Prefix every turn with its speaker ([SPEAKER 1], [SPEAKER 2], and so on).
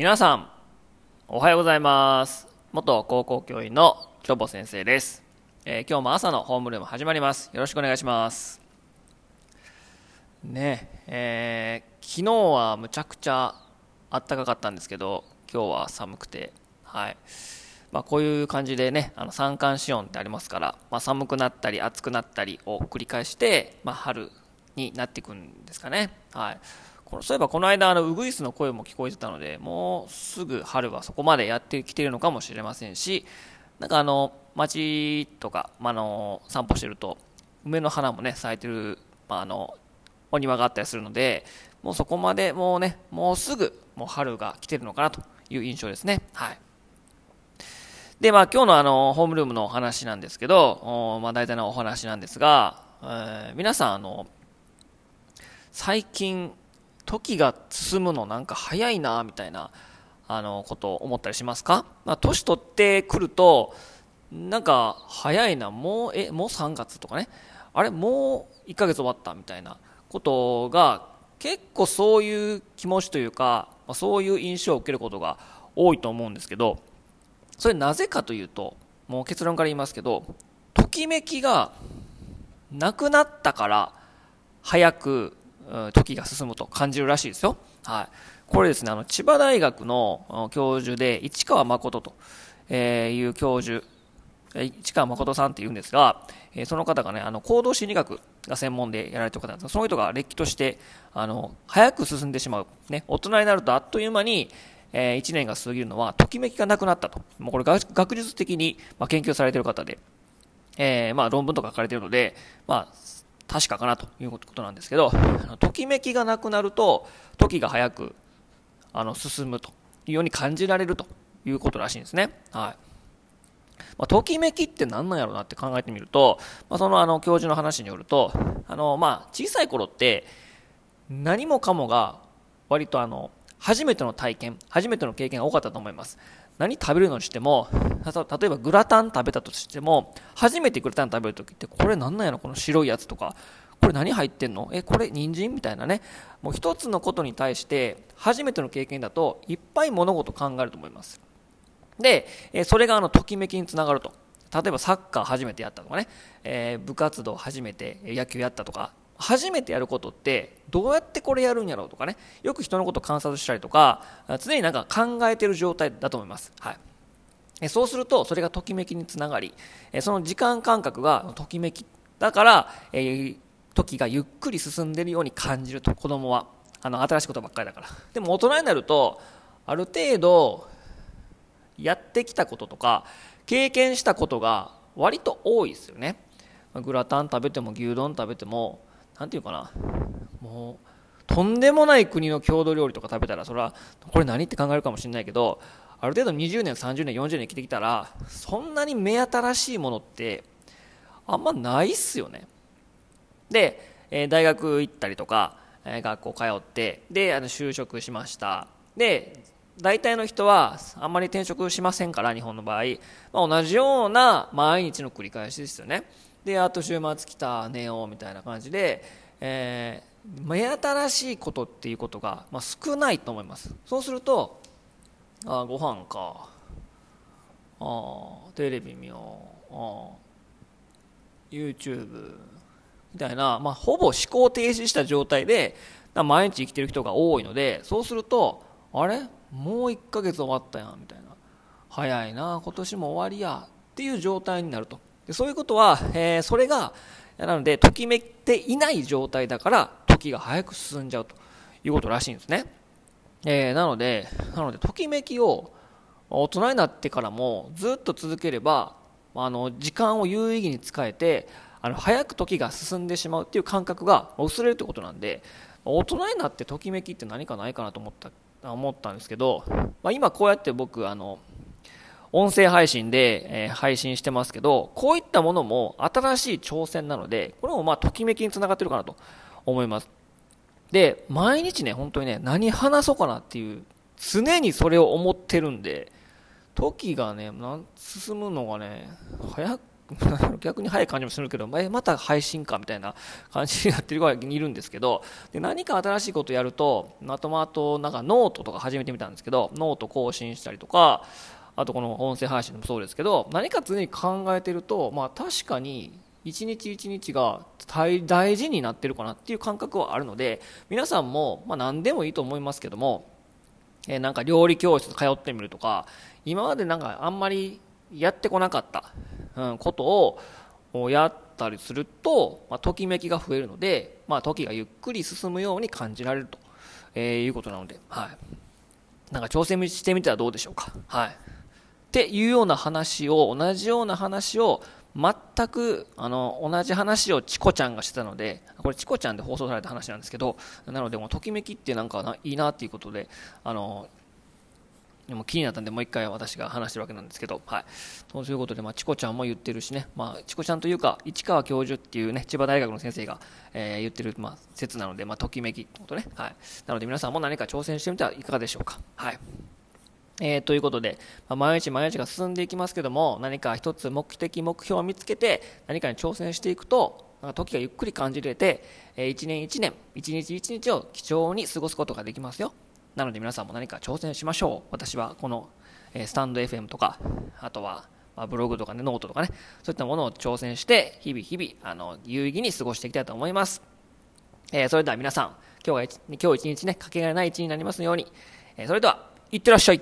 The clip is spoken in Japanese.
[SPEAKER 1] 皆さん、おはようございます。元高校教員のチョボ先生です。えー今日も朝のホームルーム始まります。よろしくお願いします。ねえ、えー昨日はむちゃくちゃ暖かかったんですけど、今日は寒くて、はい。まあ、こういう感じでね、あの三寒四温ってありますから、まあ、寒くなったり暑くなったりを繰り返して、まあ、春になっていくんですかね。はい。このそういえばこの間あのウグイスの声も聞こえてたのでもうすぐ春はそこまでやってきているのかもしれませんしなんかあの街とか、まあ、あの散歩してると梅の花もね咲いてる、まあ、あのお庭があったりするのでもうそこまでもうねもうすぐもう春が来てるのかなという印象ですね。はい。でまあ今日のあのホームルームのお話なんですけどおまあ大体のお話なんですが、えー皆さんあの最近時が進むのなんか早いなみたいなあのことを思ったりしますか、まあ、年取ってくるとなんか早いなもうえもう3月とかね。あれもう1ヶ月終わったみたいなことが結構そういう気持ちというか、まあ、そういう印象を受けることが多いと思うんですけどそれなぜかというともう結論から言いますけどときめきがなくなったから早く時が進むと感じるらしいですよ。はい。これですね、あの、千葉大学の教授で、市川誠とえいう教授、市川誠さんっていうんですが、えその方がね、あの、行動心理学が専門でやられてる方なんですが、その人がれっきとして、あの、早く進んでしまう。ね、大人になるとあっという間に、え1年が過ぎるのは、ときめきがなくなったと。もうこれ学術的に、まあ、研究されてる方で、えーまあ、論文とか書かれてるので、まあ、確かかなということなんですけど、あのときめきがなくなると、時が早くあの進むというように感じられるということらしいんですね。はいまあ、ときめきって何なんやろうなって考えてみると、まあ、そのあの教授の話によると、あのまあ、小さい頃って何もかもが割とあの初めての体験、初めての経験が多かったと思います。何食べるのにしても、例えばグラタン食べたとしても、初めてグラタン食べるときって、これなんなんやろ、この白いやつとか、これ何入ってんの？え、これ人参みたいなね。もう一つのことに対して、初めての経験だと、いっぱい物事考えると思います。で、それがあの、ときめきにつながると。例えばサッカー初めてやったとかね、えー部活動初めて野球やったとか、初めてやることってどうやってこれやるんやろうとかね、よく人のこと観察したりとか、常になんか考えてる状態だと思います。はい。そうすると、それがときめきにつながり、その時間感覚がときめき。だから、え時がゆっくり進んでるように感じると、子供は。あの、新しいことばっかりだから。でも大人になると、ある程度、やってきたこととか、経験したことが割と多いですよね。グラタン食べても牛丼食べても、なんていうかな、もう、とんでもない国の郷土料理とか食べたら、それは、これ何って考えるかもしれないけど、ある程度20年、30年、40年生きてきたら、そんなに目新しいものって、あんまないっすよね。で、え大学行ったりとか、え学校通って、で、あの就職しました。で、大体の人はあんまり転職しませんから、日本の場合、まあ、同じような毎日の繰り返しですよね。で、あと週末来た、寝ようみたいな感じで、えー目新しいことっていうことが、まあ、少ないと思います。そうすると、あご飯か、あテレビ見よう、あー YouTube みたいな、まあ、ほぼ思考停止した状態で毎日生きてる人が多いのでそうするとあれ？もう1ヶ月終わったやんみたいな。早いな今年も終わりやっていう状態になると。そういうことは、えーそれがなのでときめいていない状態だから時が早く進んじゃうということらしいんですね、えーなのでなのでときめきを大人になってからもずっと続ければあの時間を有意義に使えてあの早く時が進んでしまうっていう感覚が薄れるってことなんで大人になってときめきって何かないかなと思った思ったんですけど、まあ、今こうやって僕あの音声配信で、え配信してますけどこういったものも新しい挑戦なのでこれもまあときめきにつながってるかなと思います。で毎日ね本当にね何話そうかなっていう常にそれを思ってるんで時がねな進むのがね早く 逆に早い感じもするけど、え、また配信かみたいな感じになってるぐらいにいるんですけど、で何か新しいことやると、まとまとなんかノートとか始めてみたんですけど、ノート更新したりとか、あとこの音声配信もそうですけど、何か常に考えてると、まあ確かに一日一日が大事になってるかなっていう感覚はあるので、皆さんも、まあ何でもいいと思いますけども、えー、なんか料理教室通ってみるとか、今までなんかあんまりやってこなかった、うん、ことをやったりすると、まあ、ときめきが増えるので、まあ、時がゆっくり進むように感じられると、えー、いうことなので、はい。なんか挑戦してみてはどうでしょうか？はい。っていうような話を、同じような話を、全くあの同じ話をチコちゃんがしてたので、これチコちゃんで放送された話なんですけど、なので、もときめきってなんかいいなっていうことで、あのでも気になったんで、もう一回私が話してるわけなんですけど、はい。そういうことで、まあ、チコちゃんも言ってるしね、まあ、チコちゃんというか、市川教授っていうね、千葉大学の先生が、えー、言ってる、まあ、説なので、まあ、ときめきってことね。はい。なので、皆さんも何か挑戦してみてはいかがでしょうか。はい。えー、ということで、まあ、毎日毎日が進んでいきますけども、何か一つ目的、目標を見つけて、何かに挑戦していくと、なんか時がゆっくり感じれて、えー、一年一年、一日一日を貴重に過ごすことができますよ。なので皆さんも何か挑戦しましょう。私はこの、え stand FM とか、あとは、まブログとかね、ノートとかね、そういったものを挑戦して、日々日々、あの、有意義に過ごしていきたいと思います。えー、それでは皆さん、今日が、今日一日ね、かけがえない一日になりますように、えー、それでは、いってらっしゃい。